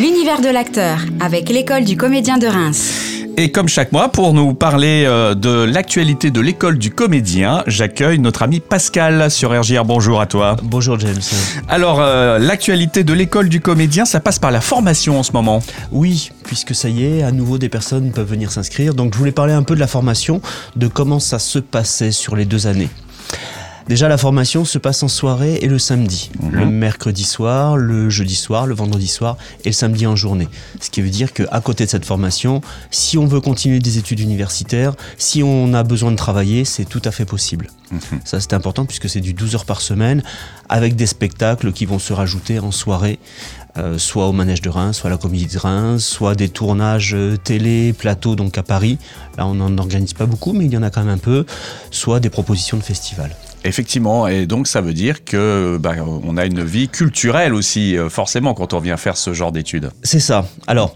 L'univers de l'acteur avec l'école du comédien de Reims. Et comme chaque mois, pour nous parler euh, de l'actualité de l'école du comédien, j'accueille notre ami Pascal sur RGR. Bonjour à toi. Bonjour James. Alors, euh, l'actualité de l'école du comédien, ça passe par la formation en ce moment. Oui, puisque ça y est, à nouveau des personnes peuvent venir s'inscrire. Donc je voulais parler un peu de la formation, de comment ça se passait sur les deux années. Déjà, la formation se passe en soirée et le samedi. Mhm. Le mercredi soir, le jeudi soir, le vendredi soir et le samedi en journée. Ce qui veut dire qu'à côté de cette formation, si on veut continuer des études universitaires, si on a besoin de travailler, c'est tout à fait possible. Mhm. Ça, c'est important puisque c'est du 12 heures par semaine avec des spectacles qui vont se rajouter en soirée. euh, soit au manège de Reims, soit à la comédie de Reims, soit des tournages euh, télé, plateau, donc à Paris. Là, on n'en organise pas beaucoup, mais il y en a quand même un peu. Soit des propositions de festivals. Effectivement, et donc ça veut dire que bah, on a une vie culturelle aussi, euh, forcément, quand on vient faire ce genre d'études. C'est ça. Alors,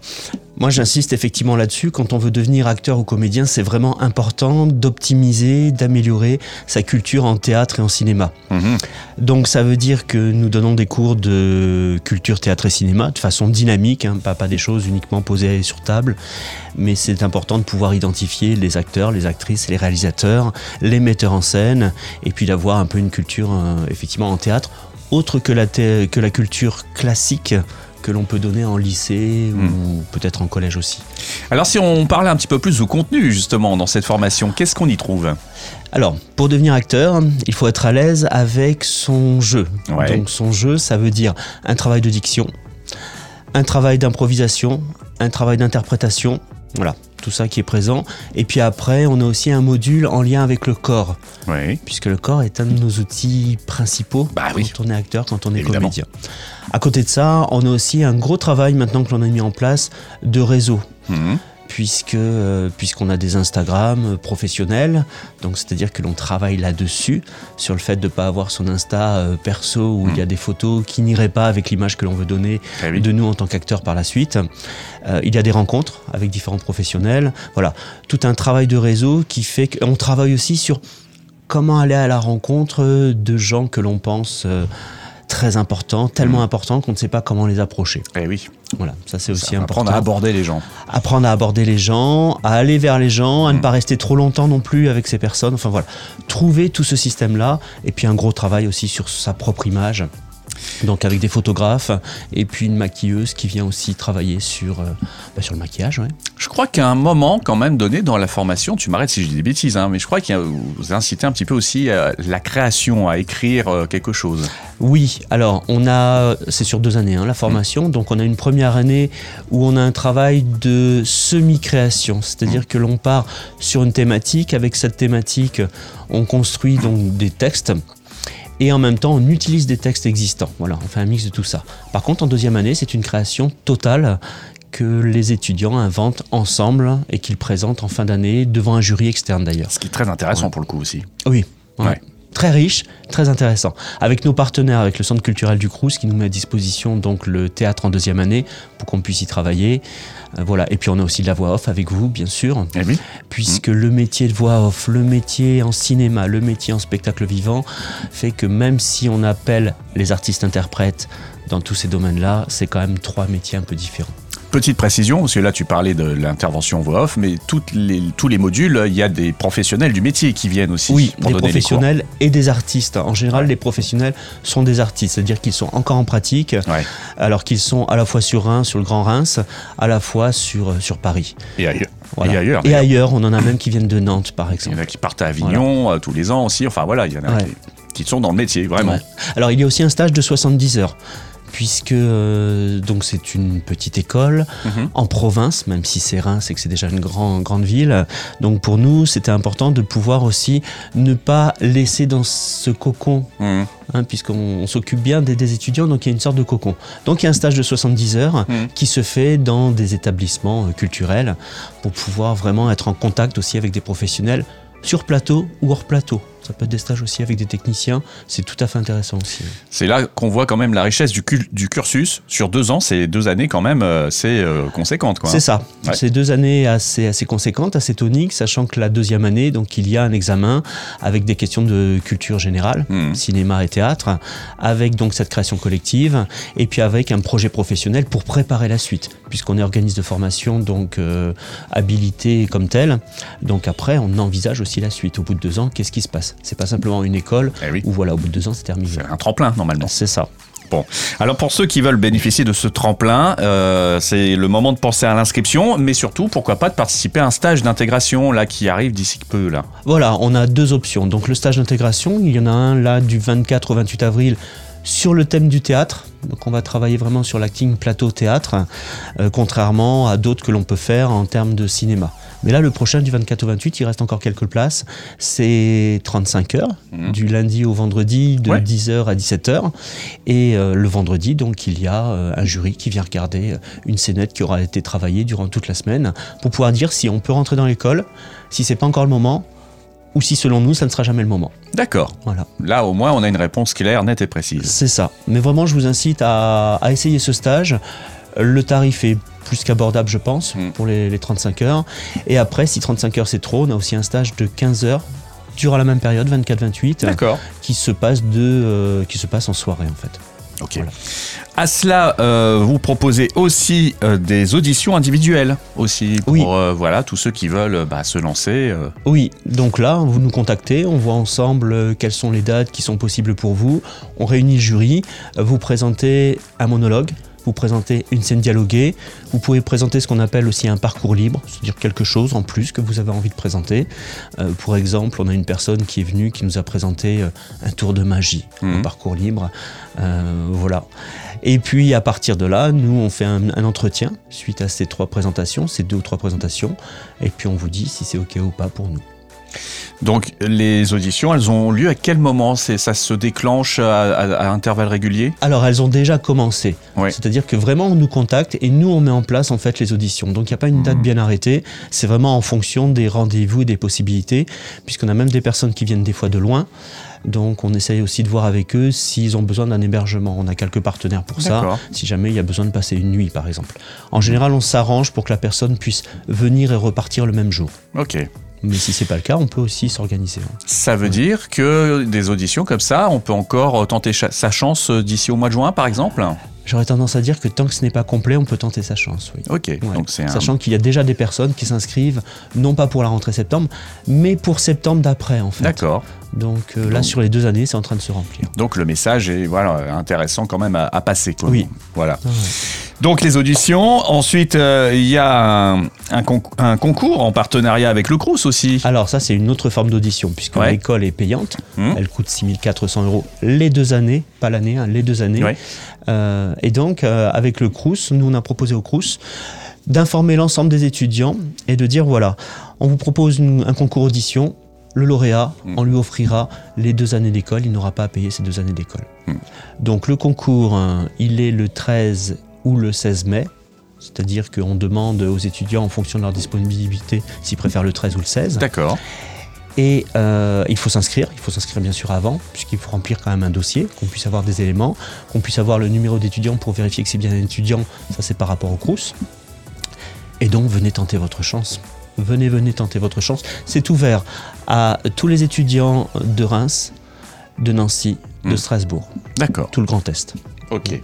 moi j'insiste effectivement là-dessus. Quand on veut devenir acteur ou comédien, c'est vraiment important d'optimiser, d'améliorer sa culture en théâtre et en cinéma. Mhm. Donc ça veut dire que nous donnons des cours de culture théâtre et cinéma de façon dynamique, hein, pas, pas des choses uniquement posées sur table, mais c'est important de pouvoir identifier les acteurs, les actrices, les réalisateurs, les metteurs en scène, et puis d'avoir un peu une culture euh, effectivement en théâtre, autre que la, thé- que la culture classique que l'on peut donner en lycée ou peut-être en collège aussi. Alors si on parlait un petit peu plus du contenu justement dans cette formation, qu'est-ce qu'on y trouve? Alors, pour devenir acteur, il faut être à l'aise avec son jeu. Ouais. Donc son jeu, ça veut dire un travail de diction, un travail d'improvisation, un travail d'interprétation. Voilà, tout ça qui est présent. Et puis après, on a aussi un module en lien avec le corps, Oui. puisque le corps est un de nos outils principaux Bah oui. quand on est acteur, quand on est Évidemment. comédien. À côté de ça, on a aussi un gros travail maintenant que l'on a mis en place de réseau Mhm. Puisque euh, puisqu'on a des Instagram professionnels, donc c'est-à-dire que l'on travaille là-dessus sur le fait de ne pas avoir son Insta euh, perso où il y a des photos qui n'iraient pas avec l'image que l'on veut donner Eh oui. de nous en tant qu'acteurs par la suite. Euh, il y a des rencontres avec différents professionnels, voilà, tout un travail de réseau qui fait qu'on travaille aussi sur comment aller à la rencontre de gens que l'on pense très importants, tellement importants qu'on ne sait pas comment les approcher. Eh oui. Voilà, ça c'est aussi Ça important apprendre à aborder les gens. apprendre à aborder les gens, à aller vers les gens, à ne pas rester trop longtemps non plus avec ces personnes. Enfin voilà, trouver tout ce système-là et puis un gros travail aussi sur sa propre image. Donc avec des photographes et puis une maquilleuse qui vient aussi travailler sur, euh, bah, sur le maquillage. ouais. Je crois qu'à un moment, quand même donné dans la formation, tu m'arrêtes si je dis des bêtises, hein, mais je crois que vous incitez un petit peu aussi à la création, à écrire euh, quelque chose. Oui, alors on a, c'est sur deux années hein, la formation, donc on a une première année où on a un travail de semi-création, c'est-à-dire que l'on part sur une thématique, avec cette thématique on construit donc des textes et en même temps on utilise des textes existants, voilà, on fait un mix de tout ça. Par contre en deuxième année c'est une création totale que les étudiants inventent ensemble et qu'ils présentent en fin d'année devant un jury externe d'ailleurs. Ce qui est très intéressant pour le coup aussi. Oui. ouais. Ouais. Très riche, très intéressant. Avec nos partenaires, avec le Centre culturel du Crous qui nous met à disposition donc le théâtre en deuxième année pour qu'on puisse y travailler. Euh, voilà. Et puis on a aussi de la voix off avec vous, bien sûr, Eh oui. puisque le métier de voix off, le métier en cinéma, le métier en spectacle vivant fait que même si on appelle les artistes interprètes dans tous ces domaines-là, c'est quand même trois métiers un peu différents. Petite précision, parce que là tu parlais de l'intervention voix off, mais toutes les, tous les modules, il y a des professionnels du métier qui viennent aussi Oui, pour des donner les cours. professionnels et des artistes. En général, les professionnels sont des artistes, c'est-à-dire qu'ils sont encore en pratique, Ouais. alors qu'ils sont à la fois sur Reims, sur le Grand Reims, à la fois sur, euh, sur Paris. Et ailleurs. Voilà. Et ailleurs. Et ailleurs, on en a même qui viennent de Nantes, par Il y exemple. en a qui partent à Avignon euh, tous les ans aussi. Enfin voilà, il y en a Ouais. qui, qui sont dans le métier, vraiment. Alors, il y a aussi un stage de 70 heures. Puisque euh, donc c'est une petite école Mhm. en province, même si c'est Reims et que c'est déjà une grand- grande ville. Donc pour nous, c'était important de pouvoir aussi ne pas laisser dans ce cocon Mhm. hein, puisqu'on on s'occupe bien des, des étudiants, donc il y a une sorte de cocon. Donc il y a un stage de 70 heures Mhm. qui se fait dans des établissements euh, culturels pour pouvoir vraiment être en contact aussi avec des professionnels sur plateau ou hors plateau. Ça peut être des stages aussi avec des techniciens. C'est tout à fait intéressant aussi. C'est là qu'on voit quand même la richesse du, cursus. Sur deux ans, c'est deux années quand même, euh, c'est euh, conséquente. C'est ça. Ouais. C'est deux années assez, assez conséquentes, assez toniques, sachant que la deuxième année, donc il y a un examen avec des questions de culture générale, Mhm. cinéma et théâtre, avec donc cette création collective, et puis avec un projet professionnel pour préparer la suite, puisqu'on est organisme de formation donc euh, habilité comme tel. Donc après, on envisage aussi la suite. Au bout de deux ans, qu'est-ce qui se passe? C'est pas simplement une école Eh oui. où voilà, au bout de deux ans, c'est terminé. C'est un tremplin normalement. C'est ça. Bon, alors pour ceux qui veulent bénéficier de ce tremplin, euh, c'est le moment de penser à l'inscription, mais surtout, pourquoi pas de participer à un stage d'intégration là qui arrive d'ici peu là. Voilà, on a deux options. Donc le stage d'intégration, il y en a un là du 24 au 28 avril sur le thème du théâtre. Donc on va travailler vraiment sur l'acting plateau théâtre, euh, contrairement à d'autres que l'on peut faire en termes de cinéma. Mais là, le prochain du 24 au 28, il reste encore quelques places. C'est 35 heures, Mhm. du lundi au vendredi, de Ouais. 10h à 17h. Et euh, le vendredi, donc, il y a euh, un jury qui vient regarder euh, une scénette qui aura été travaillée durant toute la semaine pour pouvoir dire si on peut rentrer dans l'école, si c'est pas encore le moment, ou si selon nous, ça ne sera jamais le moment. D'accord. Voilà, Là, au moins, on a une réponse claire, nette et précise. c'est ça. Mais vraiment, je vous incite à, à essayer ce stage. Le tarif est plus qu'abordable, je pense, Mm. pour les, les 35 heures. Et après, si 35 heures c'est trop, on a aussi un stage de 15 heures durant la même période, 24-28, D'accord. qui se passe de, euh, qui se passe en soirée en fait. Ok. Voilà. À cela, euh, vous proposez aussi euh, des auditions individuelles aussi pour Oui. euh, voilà tous ceux qui veulent euh, bah, se lancer. euh. Oui, donc là, vous nous contactez, on voit ensemble euh, quelles sont les dates qui sont possibles pour vous. On réunit le jury, euh, vous présentez un monologue, vous présentez une scène dialoguée, vous pouvez présenter ce qu'on appelle aussi un parcours libre, c'est-à-dire quelque chose en plus que vous avez envie de présenter. Euh, pour exemple, on a une personne qui est venue qui nous a présenté euh, un tour de magie, Mhm. un parcours libre. Euh, voilà. Et puis à partir de là, nous on fait un, un entretien suite à ces trois présentations, ces deux ou trois présentations, et puis on vous dit si c'est ok ou pas pour nous. Donc les auditions, elles ont lieu à quel moment ça se déclenche à, à- à intervalles réguliers Alors elles ont déjà commencé. C'est-à-dire que vraiment on nous contacte et nous on met en place en fait les auditions. Donc il n'y a pas une date Mhm. bien arrêtée, c'est vraiment en fonction des rendez-vous et des possibilités, puisqu'on a même des personnes qui viennent des fois de loin. Donc on essaye aussi de voir avec eux s'ils ont besoin d'un hébergement. On a quelques partenaires pour ça, si jamais il y a besoin de passer une nuit par exemple. En général on s'arrange pour que la personne puisse venir et repartir le même jour. Ok. Mais si c'est pas le cas, on peut aussi s'organiser. hein. Ça veut dire que des auditions comme ça, on peut encore tenter cha- sa chance euh, d'ici au mois de juin, par exemple? J'aurais tendance à dire que tant que ce n'est pas complet, on peut tenter sa chance. Oui. Ok. Ouais. Donc c'est un. Sachant qu'il y a déjà des personnes qui s'inscrivent, non pas pour la rentrée septembre, mais pour septembre d'après en fait. D'accord. Donc euh, là, Donc- sur les deux années, c'est en train de se remplir. Donc le message est voilà intéressant quand même à, à passer. quoi. Oui. Voilà. Donc les auditions. Ensuite, euh, il y a un, un conc- un concours en partenariat avec le Crous aussi. Alors ça, c'est une autre forme d'audition, puisque Ouais. l'école est payante. Hum. Elle coûte 6400 euros les deux années, pas l'année, hein, les deux années. Ouais. Euh, et donc, euh, avec le Crous, nous, on a proposé au Crous d'informer l'ensemble des étudiants et de dire, voilà, on vous propose une- un concours audition, le lauréat, Mm. on lui offrira les deux années d'école, il n'aura pas à payer ces deux années d'école. Mm. Donc le concours, hein, il est le 13 ou le 16 mai, c'est-à-dire qu'on demande aux étudiants en fonction de leur disponibilité s'ils préfèrent le 13 ou le 16. D'accord. Et euh, il faut s'inscrire, il faut s'inscrire bien sûr avant, puisqu'il faut remplir quand même un dossier, qu'on puisse avoir des éléments, qu'on puisse avoir le numéro d'étudiant pour vérifier que c'est bien un étudiant, ça c'est par rapport au Crous. Et donc venez tenter votre chance. Venez, venez tenter votre chance. C'est ouvert à tous les étudiants de Reims, de Nancy, de Mm. Strasbourg, D'accord. tout le Grand Est. Ok.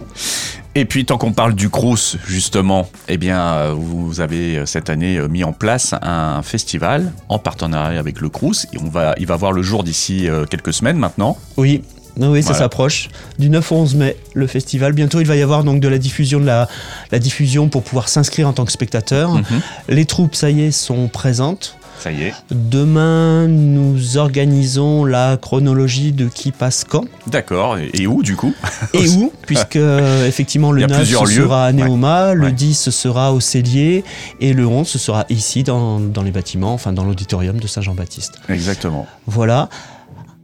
Et puis tant qu'on parle du Crous justement, eh bien euh, vous avez euh, cette année euh, mis en place un festival en partenariat avec le Crous et on va il va voir le jour d'ici quelques semaines maintenant. Oui, oui, ça s'approche. Du 9 au 11 mai, le festival. Bientôt, il va y avoir donc de la diffusion, de la, la diffusion pour pouvoir s'inscrire en tant que spectateur. Mhm. Les troupes, ça y est, sont présentes. Ça y est. Demain, nous organisons la chronologie de qui passe quand D'accord. Et, où du coup et où, puisque euh, effectivement le a 9 plusieurs ce lieux. sera à Néoma, le Ouais. 10 ce sera au Cellier et le 11 ce sera ici dans, dans les bâtiments, enfin dans l'auditorium de Saint-Jean-Baptiste. Exactement. Voilà.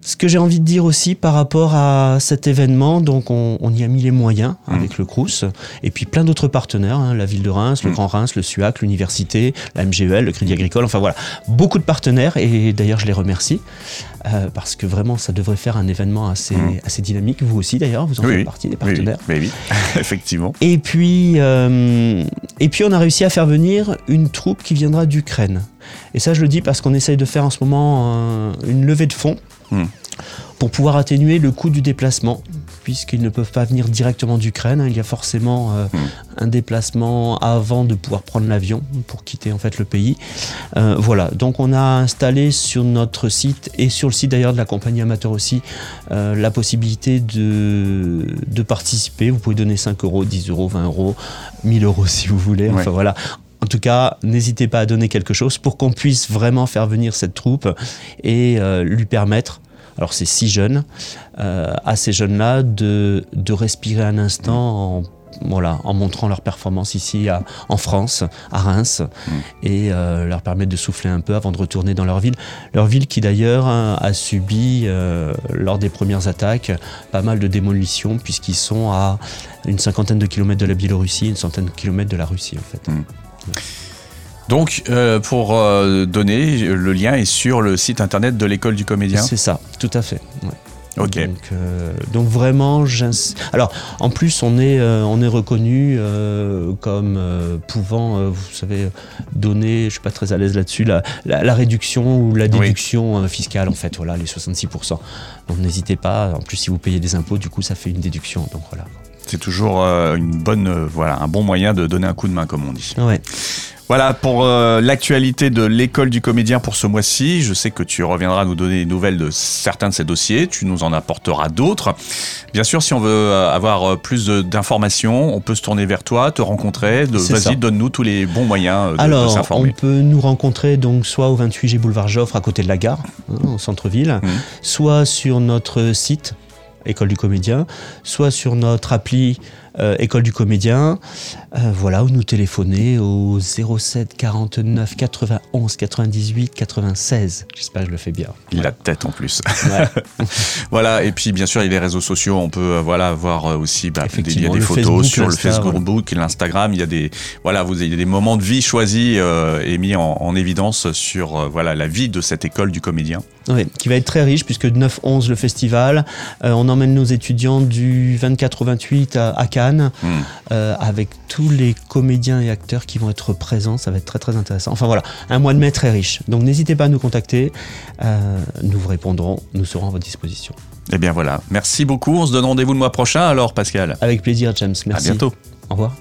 Ce que j'ai envie de dire aussi par rapport à cet événement, donc on, on y a mis les moyens Mmh. avec le Crous et puis plein d'autres partenaires, hein, la ville de Reims, le Mm. Grand Reims, le SUAC, l'université, la MGEL, le Crédit Agricole, enfin voilà, beaucoup de partenaires et d'ailleurs je les remercie euh, parce que vraiment ça devrait faire un événement assez, Mm. assez dynamique. Vous aussi d'ailleurs, vous en Oui, faites partie des oui, partenaires. oui, oui. effectivement. Et puis, euh, et puis on a réussi à faire venir une troupe qui viendra d'Ukraine. Et ça, je le dis parce qu'on essaye de faire en ce moment euh, une levée de fonds Hmm. pour pouvoir atténuer le coût du déplacement, puisqu'ils ne peuvent pas venir directement d'Ukraine. hein. Il y a forcément euh, Hmm. un déplacement avant de pouvoir prendre l'avion pour quitter en fait le pays. Euh, voilà. Donc on a installé sur notre site et sur le site d'ailleurs de la compagnie amateur aussi euh, la possibilité de, de participer. Vous pouvez donner 5 euros, 10 euros, 20 euros, 1000 euros si vous voulez. Enfin Ouais. voilà. En tout cas, n'hésitez pas à donner quelque chose pour qu'on puisse vraiment faire venir cette troupe et euh, lui permettre, alors c'est six jeunes, euh, à ces jeunes-là de, de respirer un instant en, voilà, en montrant leur performance ici à- en France, à Reims, et euh, leur permettre de souffler un peu avant de retourner dans leur ville. Leur ville qui d'ailleurs hein, a subi, euh, lors des premières attaques, pas mal de démolitions puisqu'ils sont à une cinquantaine de kilomètres de la Biélorussie, une centaine de kilomètres de la Russie en fait. Donc, euh, pour euh, donner, le lien est sur le site internet de l'école du comédien. C'est ça, tout à fait. ouais. Ok. Donc, euh, donc vraiment, alors en plus on est on est reconnu comme pouvant, vous savez, donner, je suis pas très à l'aise là-dessus, la, la, la réduction ou la déduction fiscale en fait, voilà les 66%. Donc n'hésitez pas. En plus si vous payez des impôts, du coup ça fait une déduction. Donc voilà. C'est toujours euh, une bonne, euh, voilà, un bon moyen de donner un coup de main, comme on dit. Ouais. Voilà pour euh, l'actualité de l'école du comédien pour ce mois-ci. Je sais que tu reviendras nous donner des nouvelles de certains de ces dossiers. Tu nous en apporteras d'autres. Bien sûr, si on veut avoir plus d'informations, on peut se tourner vers toi, te rencontrer. Vas-y, donne-nous tous les bons moyens de, Alors, on peut nous rencontrer donc soit au 28 G boulevard Joffre à côté de la gare, hein, au centre-ville, Mhm. soit sur notre site École du Comédien, soit sur notre appli euh, École du Comédien, euh, voilà, ou nous téléphoner au 07 49 91 98 96. J'espère que je le fais bien. Il a tête en plus. Ouais. voilà, et puis bien sûr, il y a les réseaux sociaux. On peut euh, voilà voir euh, aussi bah, il y a des photos Facebook, sur le Facebook, l'Instagram. Il y a des voilà, vous avez des moments de vie choisis euh, et mis en, en évidence sur voilà la vie de cette école du comédien. Oui, qui va être très riche puisque 9-11 le festival, on emmène nos étudiants du 24 au 28 à, à Cannes Hmm. euh, avec tous les comédiens et acteurs qui vont être présents, ça va être très très intéressant. Enfin voilà, un mois de mai très riche. Donc n'hésitez pas à nous contacter, euh, nous vous répondrons, nous serons à votre disposition. Eh bien voilà, merci beaucoup. On se donne rendez-vous le mois prochain alors, Pascal. Avec plaisir James, merci. À bientôt. Au revoir.